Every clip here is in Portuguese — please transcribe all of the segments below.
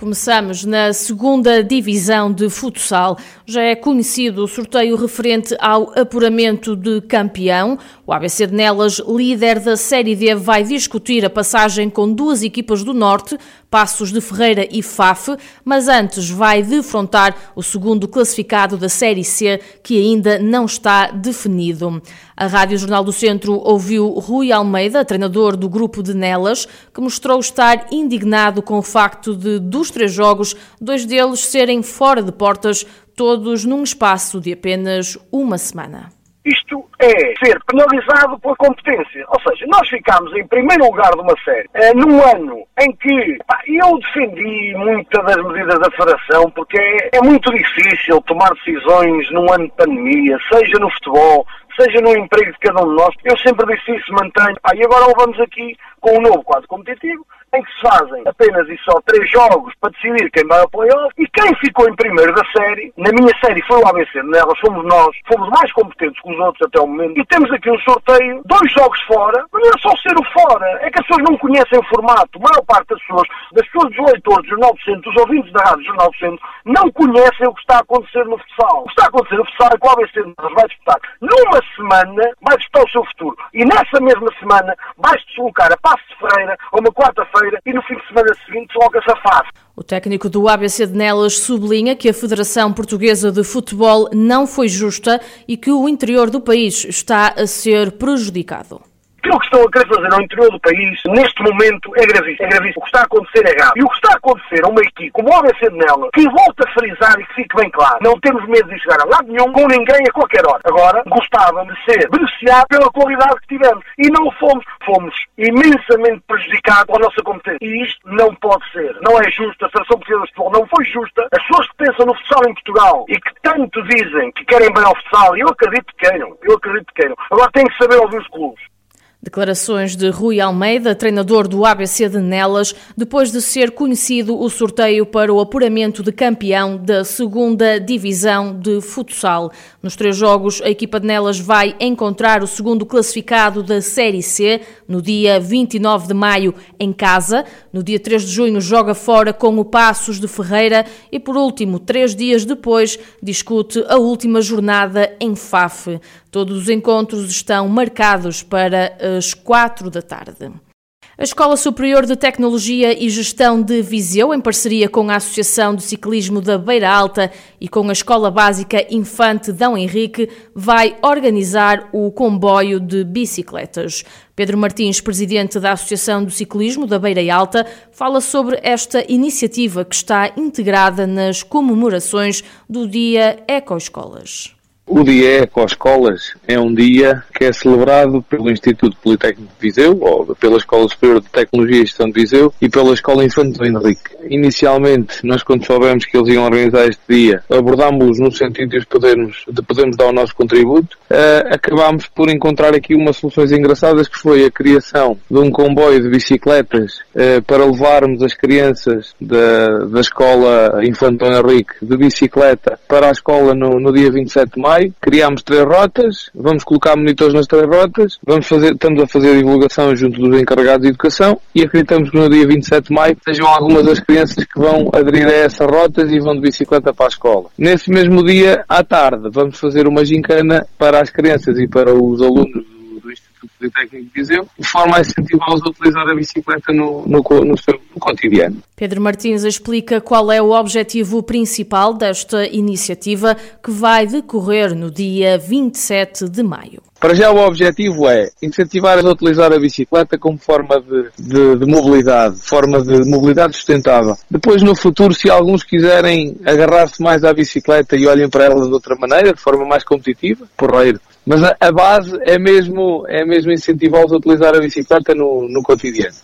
Começamos na segunda divisão de futsal. Já é conhecido o sorteio referente ao apuramento de campeão. O ABC de Nelas, líder da Série D, vai discutir a passagem com duas equipas do Norte, Passos de Ferreira e FAF, mas antes vai defrontar o segundo classificado da Série C, que ainda não está definido. A Rádio Jornal do Centro ouviu Rui Almeida, treinador do grupo de Nelas, que mostrou estar indignado com o facto de, dos três jogos, dois deles serem fora de portas, todos num espaço de apenas uma semana. Isto é ser penalizado pela competência. Ou seja, nós ficámos em primeiro lugar de uma série eh, num ano em que pá, eu defendi muitas das medidas da Federação porque é, é muito difícil tomar decisões num ano de pandemia, seja no futebol, seja no emprego de cada um de nós. Eu sempre disse isso, mantenho. Pá, e agora levamos aqui com um novo quadro competitivo em que se fazem? Apenas e só três jogos para decidir quem vai ao playoff e quem ficou em primeiro da série, na minha série foi o ABC, nelas fomos nós, fomos mais competentes que os outros até o momento. E temos aqui um sorteio, dois jogos fora, mas não é só ser o fora, é que as pessoas não conhecem o formato, a maior parte das pessoas, das pessoas dos leitores do Jornal do Centro, dos ouvintes da Rádio Jornal do Centro, não conhecem o que está a acontecer no futsal. O que está a acontecer no futsal é que o ABC vai disputar. Numa semana, vai disputar o seu futuro. E nessa mesma semana vai-se deslocar a Passo de Ferreira a uma quarta-feira feira e no fim de semana seguinte logo-se a fase. O técnico do ABC de Nelas sublinha que a Federação Portuguesa de Futebol não foi justa e que o interior do país está a ser prejudicado. Aquilo que estão a querer fazer ao interior do país, neste momento, é gravíssimo. É gravíssimo. O que está a acontecer é grave. E o que está a acontecer a uma equipe como o ABC Nela, que volta a frisar e que fique bem claro, não temos medo de chegar a lado nenhum com ninguém a qualquer hora. Agora, gostava de ser beneficiado pela qualidade que tivemos. E não fomos. Fomos imensamente prejudicados pela nossa competência. E isto não pode ser. Não é justo. A Federação Portuguesa de Futebol não foi justa. As pessoas que pensam no futsal em Portugal e que tanto dizem que querem bem ao futsal, eu acredito que queiram. Eu acredito que queiram. Agora têm que saber ouvir os clubes. Declarações de Rui Almeida, treinador do ABC de Nelas, depois de ser conhecido o sorteio para o apuramento de campeão da segunda divisão de futsal. Nos três jogos, a equipa de Nelas vai encontrar o segundo classificado da Série C no dia 29 de maio em casa. No dia 3 de junho, joga fora com o Passos de Ferreira e, por último, três dias depois, discute a última jornada em Faf. Todos os encontros estão marcados para as quatro da tarde. A Escola Superior de Tecnologia e Gestão de Viseu, em parceria com a Associação de Ciclismo da Beira Alta e com a Escola Básica Infante Dão Henrique, vai organizar o comboio de bicicletas. Pedro Martins, presidente da Associação do Ciclismo da Beira Alta, fala sobre esta iniciativa que está integrada nas comemorações do Dia Ecoescolas. O Dia Ecoescolas é um dia que é celebrado pelo Instituto Politécnico de Viseu, ou pela Escola Superior de Tecnologia e Gestão de Viseu e pela Escola Infante do Henrique. Inicialmente, nós quando soubemos que eles iam organizar este dia, abordámos-los no sentido de podermos, de podermos dar o nosso contributo, uh, acabámos por encontrar aqui umas soluções engraçadas que foi a criação de um comboio de bicicletas uh, para levarmos as crianças da, da Escola Infante do Henrique de bicicleta para a escola no, no dia 27 de maio criámos três rotas, vamos colocar monitores nas três rotas, vamos fazer, estamos a fazer divulgação junto dos encarregados de educação e acreditamos que no dia 27 de maio sejam algumas das crianças que vão aderir a essas rotas e vão de bicicleta para a escola. Nesse mesmo dia, à tarde, vamos fazer uma gincana para as crianças e para os alunos do Instituto Politécnico de forma a incentivá-los a utilizar a bicicleta no, no, no seu no cotidiano. Pedro Martins explica qual é o objetivo principal desta iniciativa que vai decorrer no dia 27 de maio. Para já o objetivo é incentivar a utilizar a bicicleta como forma de, de, de, mobilidade, forma de mobilidade sustentável. Depois no futuro, se alguns quiserem agarrar-se mais à bicicleta e olhem para ela de outra maneira, de forma mais competitiva, porreiro. Mas a, a base é mesmo, é mesmo incentivá-los a utilizar a bicicleta no, no cotidiano.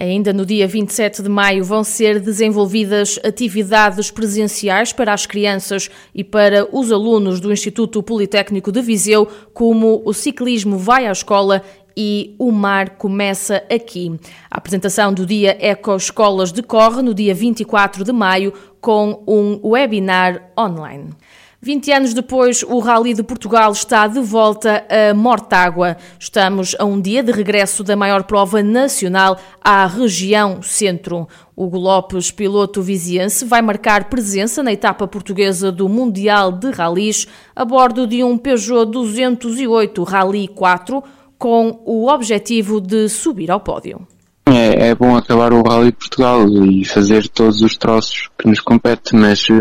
Ainda no dia 27 de maio vão ser desenvolvidas atividades presenciais para as crianças e para os alunos do Instituto Politécnico de Viseu, como o ciclismo vai à escola e O Mar Começa Aqui. A apresentação do dia Eco Escolas decorre no dia 24 de maio com um webinar online. 20 anos depois, o Rally de Portugal está de volta a Mortágua. Estamos a um dia de regresso da maior prova nacional à região centro. Hugo Lopes, piloto viziense, vai marcar presença na etapa portuguesa do Mundial de Rallys a bordo de um Peugeot 208 Rally 4 com o objetivo de subir ao pódio. É, é, bom acabar o Rally de Portugal e fazer todos os troços que nos competem, mas uh,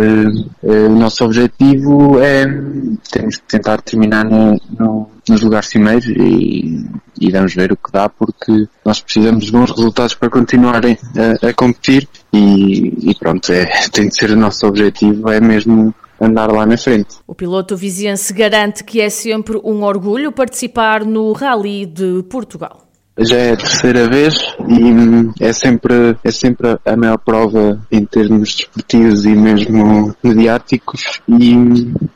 uh, o nosso objetivo é temos tentar terminar no, no, nos lugares cimeiros e, e vamos ver o que dá porque nós precisamos de bons resultados para continuarem a, a competir e, e pronto, é, tem de ser o nosso objetivo, é mesmo andar lá na frente. O piloto viziense garante que é sempre um orgulho participar no Rally de Portugal já é a terceira vez e é sempre, é sempre a maior prova em termos desportivos e mesmo mediáticos e,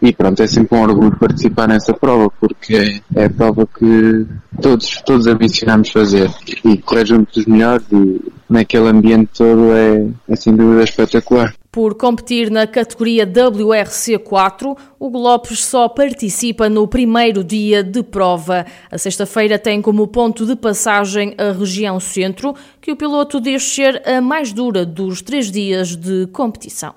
e pronto, é sempre um orgulho participar nessa prova porque é, é a prova que todos, todos ambicionamos fazer e correr junto dos melhores e naquele ambiente todo é, é sem dúvida espetacular. Por competir na categoria WRC4, o Lopes só participa no primeiro dia de prova. A sexta-feira tem como ponto de passagem a região centro, que o piloto diz ser a mais dura dos três dias de competição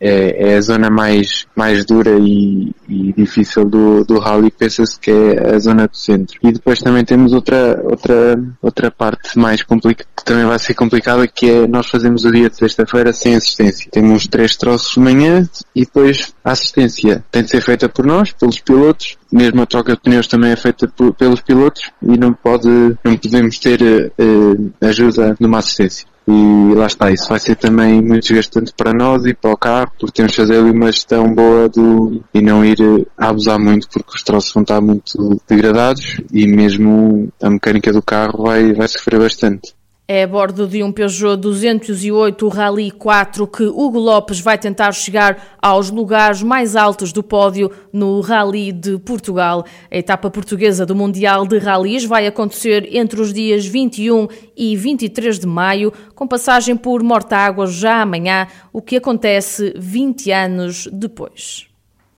é, é, a zona mais, mais dura e, e difícil do, do rally, pensa-se que é a zona do centro. E depois também temos outra, outra, outra parte mais complicada, que também vai ser complicada, que é nós fazemos o dia de sexta-feira sem assistência. Temos três troços de manhã e depois a assistência tem de ser feita por nós, pelos pilotos, mesmo a troca de pneus também é feita pelos pilotos e não pode, não podemos ter uh, ajuda numa assistência. E lá está, isso vai ser também muito desgastante para nós e para o carro, porque temos de fazer ali uma gestão boa do, e não ir a abusar muito, porque os troços vão estar muito degradados e mesmo a mecânica do carro vai, vai sofrer bastante. É a bordo de um Peugeot 208 Rally 4 que Hugo Lopes vai tentar chegar aos lugares mais altos do pódio no Rally de Portugal. A etapa portuguesa do Mundial de Rallys vai acontecer entre os dias 21 e 23 de maio, com passagem por Mortágua já amanhã, o que acontece 20 anos depois.